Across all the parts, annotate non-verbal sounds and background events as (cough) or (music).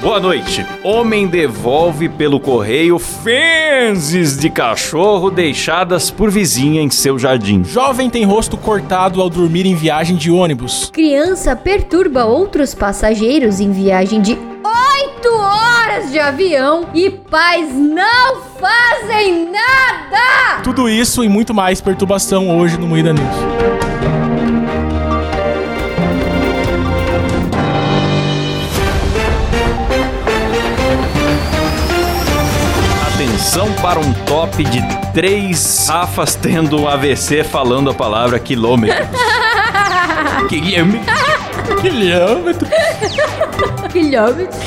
Boa noite. Homem devolve pelo correio fezes de cachorro deixadas por vizinha em seu jardim. Jovem tem rosto cortado ao dormir em viagem de ônibus. Criança perturba outros passageiros em viagem de 8 horas de avião e pais não fazem nada! Tudo isso e muito mais perturbação hoje no Moída News. Atenção para um top de três Rafas tendo um AVC falando a palavra quilômetros. (laughs) Quilômetros. Quilômetro. Quilômetros.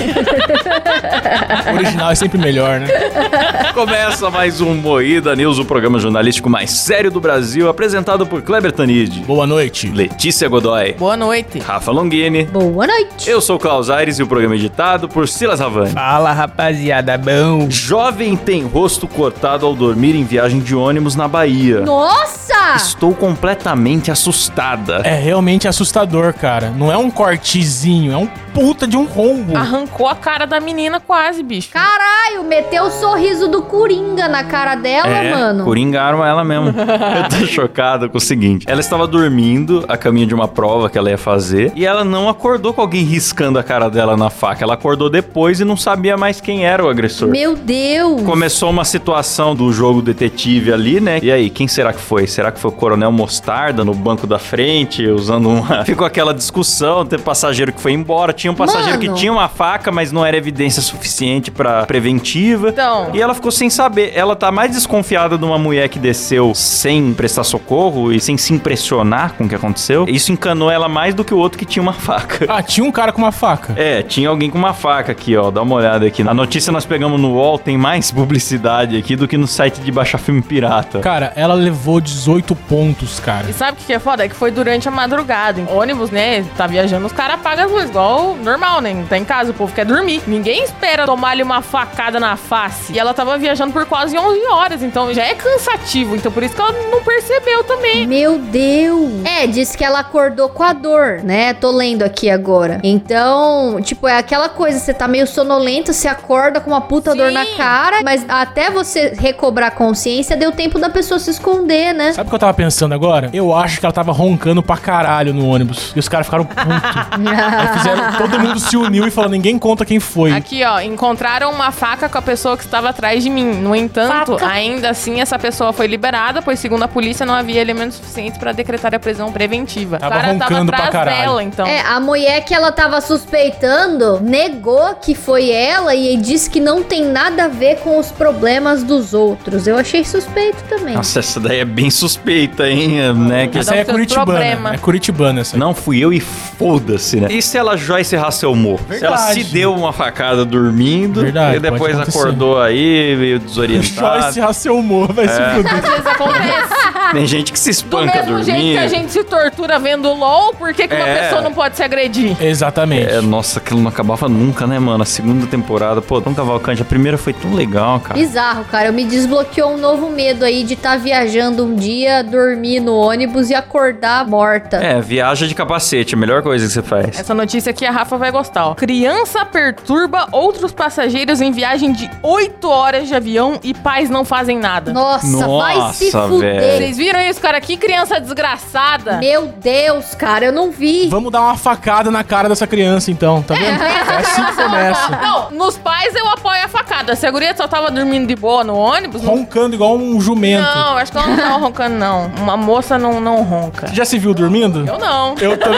O original é sempre melhor, né? Começa mais um Moída News, o programa jornalístico mais sério do Brasil, apresentado por Kleber Tanid, Boa noite. Letícia Godoy, Boa noite. Rafa Longini. Boa noite. Eu sou o Klaus Aires e o programa é editado por Silas Havani. Fala, rapaziada, bom? Jovem tem rosto cortado ao dormir em viagem de ônibus na Bahia. Nossa! Estou completamente assustada. É realmente assustador, cara. Não é um cortezinho, é um puta de um rombo. Arrancou a cara da menina quase, bicho. Caralho, meteu o sorriso do Coringa na cara dela, É, mano. coringaram ela mesmo. (laughs) Eu tô chocado com o seguinte: ela estava dormindo a caminho de uma prova que ela ia fazer e ela não acordou com alguém riscando a cara dela na faca. Ela acordou depois e não sabia mais quem era o agressor. Meu Deus! Começou uma situação do jogo detetive ali, né? E aí, quem será que foi? Será que foi o Coronel Mostarda no banco da frente, usando uma. (laughs) Ficou aquela discussão, teve passageiro que foi embora, tinha um passageiro Mano. que tinha uma faca, mas não era evidência suficiente pra preventiva. Então. E ela ficou sem saber. Ela tá mais desconfiada de uma mulher que desceu sem prestar socorro e sem se impressionar com o que aconteceu. Isso encanou ela mais do que o outro que tinha uma faca. Ah, tinha um cara com uma faca. É, tinha alguém com uma faca aqui, ó. Dá uma olhada aqui. A notícia nós pegamos no UOL, tem mais (laughs) publicidade aqui do que no site de baixar filme pirata. Cara, ela levou 18 pontos, cara. E sabe o que que é foda? É que foi durante a madrugada. Em ônibus, né? Tá viajando, os caras apagam as luzes. Igual normal, né? Não tá em casa, o povo quer dormir. Ninguém espera tomar-lhe uma facada na face. E ela tava viajando por quase 11 horas. Então já é cansativo. Então por isso que ela não percebeu também. Meu Deus! É, disse que ela acordou com a dor, né? Tô lendo aqui agora. Então, tipo, é aquela coisa, você tá meio sonolento, você acorda com uma puta dor Sim. na cara, mas até você recobrar a consciência, deu tempo da pessoa se esconder, né? Sabe que eu tava pensando agora? Eu acho que ela tava roncando pra caralho no ônibus. E os caras ficaram putos. (laughs) Aí fizeram, todo mundo se uniu e falou: ninguém conta quem foi. Aqui, ó, encontraram uma faca com a pessoa que estava atrás de mim. No entanto, Faca. ainda assim, essa pessoa foi liberada, pois, segundo a polícia, não havia elementos suficientes para decretar a prisão preventiva. Tava o cara tava roncando pra atrás caralho. dela, então. É, a mulher que ela tava suspeitando negou que foi ela e disse que não tem nada a ver com os problemas dos outros. Eu achei suspeito também. Nossa, essa daí é bem suspeita, hein? Né? Que Essa aí é curitibana. problema. É curitibana essa. aí. Não fui eu e foda-se, né? E se ela Joyce Hasselmo? Se ela Verdade. se deu uma facada dormindo Verdade, e depois acordou aí, meio desorientada. Joyce Hasselmo vai se fuder. Às vezes acontece. Tem gente que se Do espanca mesmo jeito dormindo. que a gente se tortura vendo LOL, por que, que uma É. pessoa não pode se agredir? Exatamente. É, nossa, aquilo não acabava nunca, né, mano? A segunda temporada, pô, tão Cavalcante. A primeira foi tão legal, cara. Bizarro, cara. Eu me desbloqueou um novo medo aí de estar viajando um dia, dormir no ônibus e acordar morta. É, viaja de capacete, a melhor coisa que você faz. Essa notícia aqui a Rafa vai gostar, ó. Criança perturba outros passageiros em viagem de 8 horas de avião e pais não fazem nada. Nossa, vai se Nossa, fuder. velho. Vocês viram isso, cara? Que criança desgraçada. Meu Deus, cara, eu não vi. Vamos dar uma facada na cara dessa criança, então, tá vendo? (laughs) É, assim que começa. Não, nos pais eu apoio a facada. Se a guria só tava dormindo de boa no ônibus, não... Roncando igual um jumento. Não, acho que ela não tava roncando, não. Uma moça não, não ronca. Já se viu dormindo? Eu não. Eu, tam-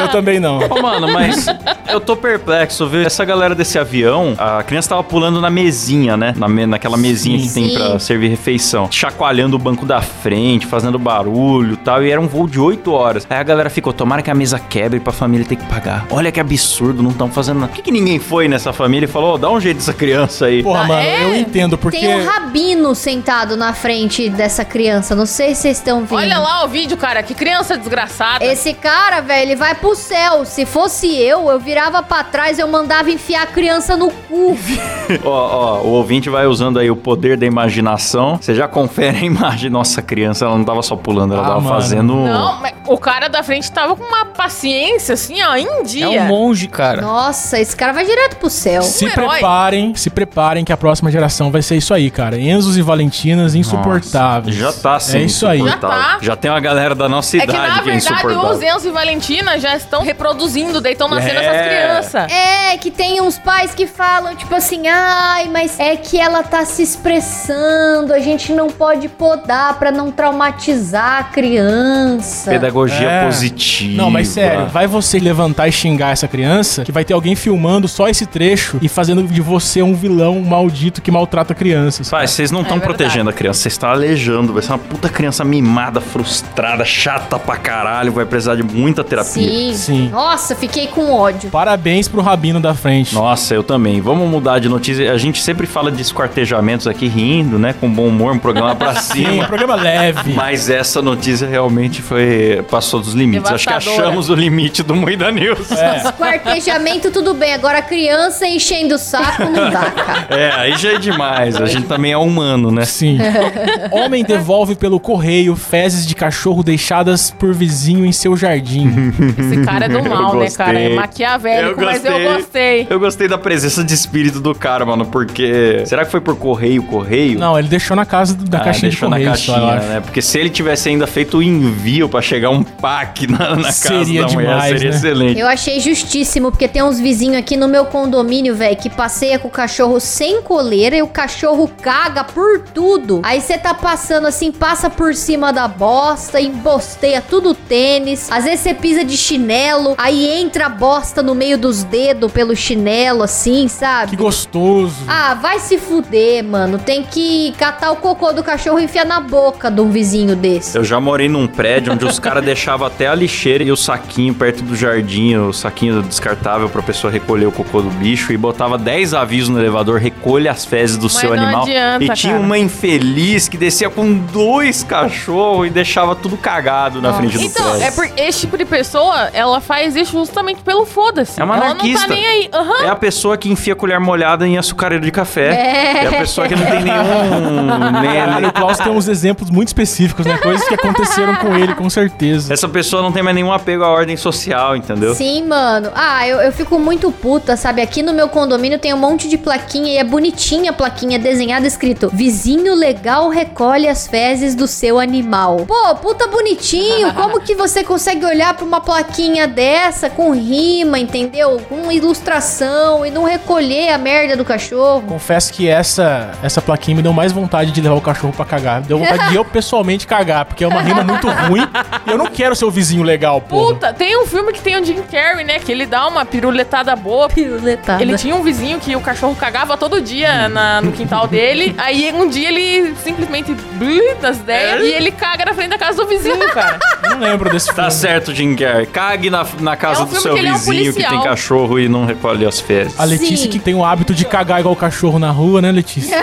eu também não. Ô, mano, mas eu tô perplexo, viu? Essa galera desse avião, a criança tava pulando na mesinha, né? Na me- naquela mesinha que tem Sim. pra servir refeição. Chacoalhando o banco da frente. Quente, fazendo barulho e tal. E era um voo de 8 horas. Aí a galera ficou, tomara que a mesa quebre pra família ter que pagar. Olha que absurdo, não estão fazendo nada. Por que, que ninguém foi nessa família e falou, "Ô, dá um jeito dessa criança aí? Porra, Ah, mano, é? eu entendo, porque. Tem um rabino sentado na frente dessa criança. Não sei se vocês estão vendo. Olha lá o vídeo, cara. Que criança desgraçada. Esse cara, velho, ele vai pro céu. Se fosse eu, eu virava pra trás, eu mandava enfiar a criança no cu. (laughs) Ó, ó, o ouvinte vai usando aí o poder da imaginação. Você já confere a imagem. Nossa, criança, ela não tava só pulando, ela Ah, tava mano. fazendo. Não, mas o cara da frente tava com uma paciência, assim, ó, em É dia. um monge, cara. Nossa, esse cara vai direto pro céu. Se um herói. preparem, se preparem que a próxima geração vai ser isso aí, cara. Enzos e Valentinas insuportáveis. Já tá assim. É isso aí. Já tá. Já tem uma galera da nossa É idade que, na que é verdade, os Enzo e Valentina já estão reproduzindo, daí estão nascendo É. essas crianças. É, que tem uns pais que falam, tipo assim, ai, mas é que ela tá se expressando, a gente não pode podar pra não traumatizar a criança. Pedagogia É. positiva. Não, mas sério, vai você levantar e xingar essa criança, que vai ter alguém filmando só esse trecho e fazendo de você um vilão maldito que maltrata crianças. Pai, vocês não estão É protegendo a criança, vocês estão alejando. Vai ser uma puta criança mimada, frustrada, chata pra caralho. Vai precisar de muita terapia. Sim. Sim. Nossa, fiquei com ódio. Parabéns pro Rabino da frente. Nossa, eu também. Vamos mudar de notícia. A gente sempre fala de esquartejamentos aqui rindo, né? Com bom humor, um programa pra (laughs) Sim, um cima. programa leve. Mas essa notícia realmente foi. passou dos limites. Acho que achamos o limite do Moída News. É. Quartejamento, tudo bem. Agora, criança enchendo o saco, não dá, cara. É, aí já é demais. A gente também é humano, né? Sim. (laughs) Homem devolve pelo correio fezes de cachorro deixadas por vizinho em seu jardim. Esse cara é do mal, né, cara? É maquiavélico, mas eu gostei. Eu gostei da presença de espírito do cara, mano, porque. Será que foi por correio, correio? Não, ele deixou na casa do- da Ah, caixinha de deixou na correio, só, caixinha, eu acho. né? Porque se ele tivesse ainda feito o envio pra chegar um pack na, na casa Seria da mulher, demais, seria né? excelente. Eu achei justíssimo, porque tem uns vizinhos aqui no meu condomínio, velho, que passeia com o cachorro sem coleira e o cachorro caga por tudo. Aí você tá passando assim, passa por cima da bosta, embosteia tudo o tênis. Às vezes você pisa de chinelo, aí entra a bosta no meio dos dedos pelo chinelo, assim, sabe? Que gostoso. Ah, vai se fuder, mano. Tem que catar o cocô do cachorro e enfiar na boca de um vizinho desse. Eu já morei num prédio onde os caras (laughs) deixavam até a lixeira e o saquinho perto do jardim, o saquinho descartável pra pessoa recolher o cocô do bicho e botava 10 avisos no elevador, recolha as fezes do Mas seu não animal. adianta, e tinha cara. uma infeliz que descia com dois cachorros e deixava tudo cagado na frente do Então, prédio. é porque esse tipo de pessoa, ela faz isso justamente pelo foda-se. É uma ela anarquista. não tá nem aí. Aham. É a pessoa que enfia a colher molhada em açucareiro de café. É. É, a pessoa que não tem nenhum. (laughs) Nem- o Klaus tem uns exemplos muito específicos, né? Coisas que aconteceram com ele, com certeza. essa pessoa não tem mais nenhum apego à ordem social, entendeu? Sim, mano. Ah, eu, eu fico muito puta, sabe? Aqui no meu condomínio tem um monte de plaquinha e é bonitinha a plaquinha desenhada escrito: Vizinho legal recolhe as fezes do seu animal. Pô, puta bonitinho. (laughs) Como que você consegue olhar pra uma plaquinha dessa com rima, entendeu? Com ilustração e não recolher a merda do cachorro? Confesso que essa, essa plaquinha me deu mais vontade de levar o cachorro pra cagar. Deu vontade de eu (laughs) pessoalmente cagar, porque é uma rima muito ruim. E eu não quero ser o vizinho legal, porra. Puta, tem um filme que tem o Jim Carrey, né? Que ele dá uma piruletada boa. Piruletada. Ele tinha um vizinho que o cachorro cagava todo dia na- no quintal dele. Aí um dia ele simplesmente blui das ideias e ele caga na frente da casa do vizinho, (laughs) cara. Não lembro desse filme. Tá certo, Jim Carrey. Cague na, na casa É um do seu que ele é um vizinho que tem cachorro e não recolhe as fezes. A Letícia Sim. que tem o hábito de cagar igual o cachorro na rua, né, Letícia?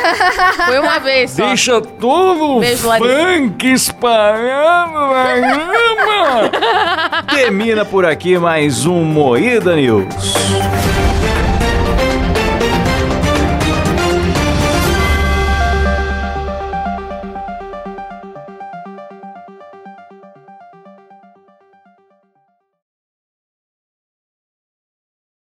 Foi uma vez só. Deixa todo Beijo, Larissa. Funk espalhando na grama. Termina por aqui mais um Moída News.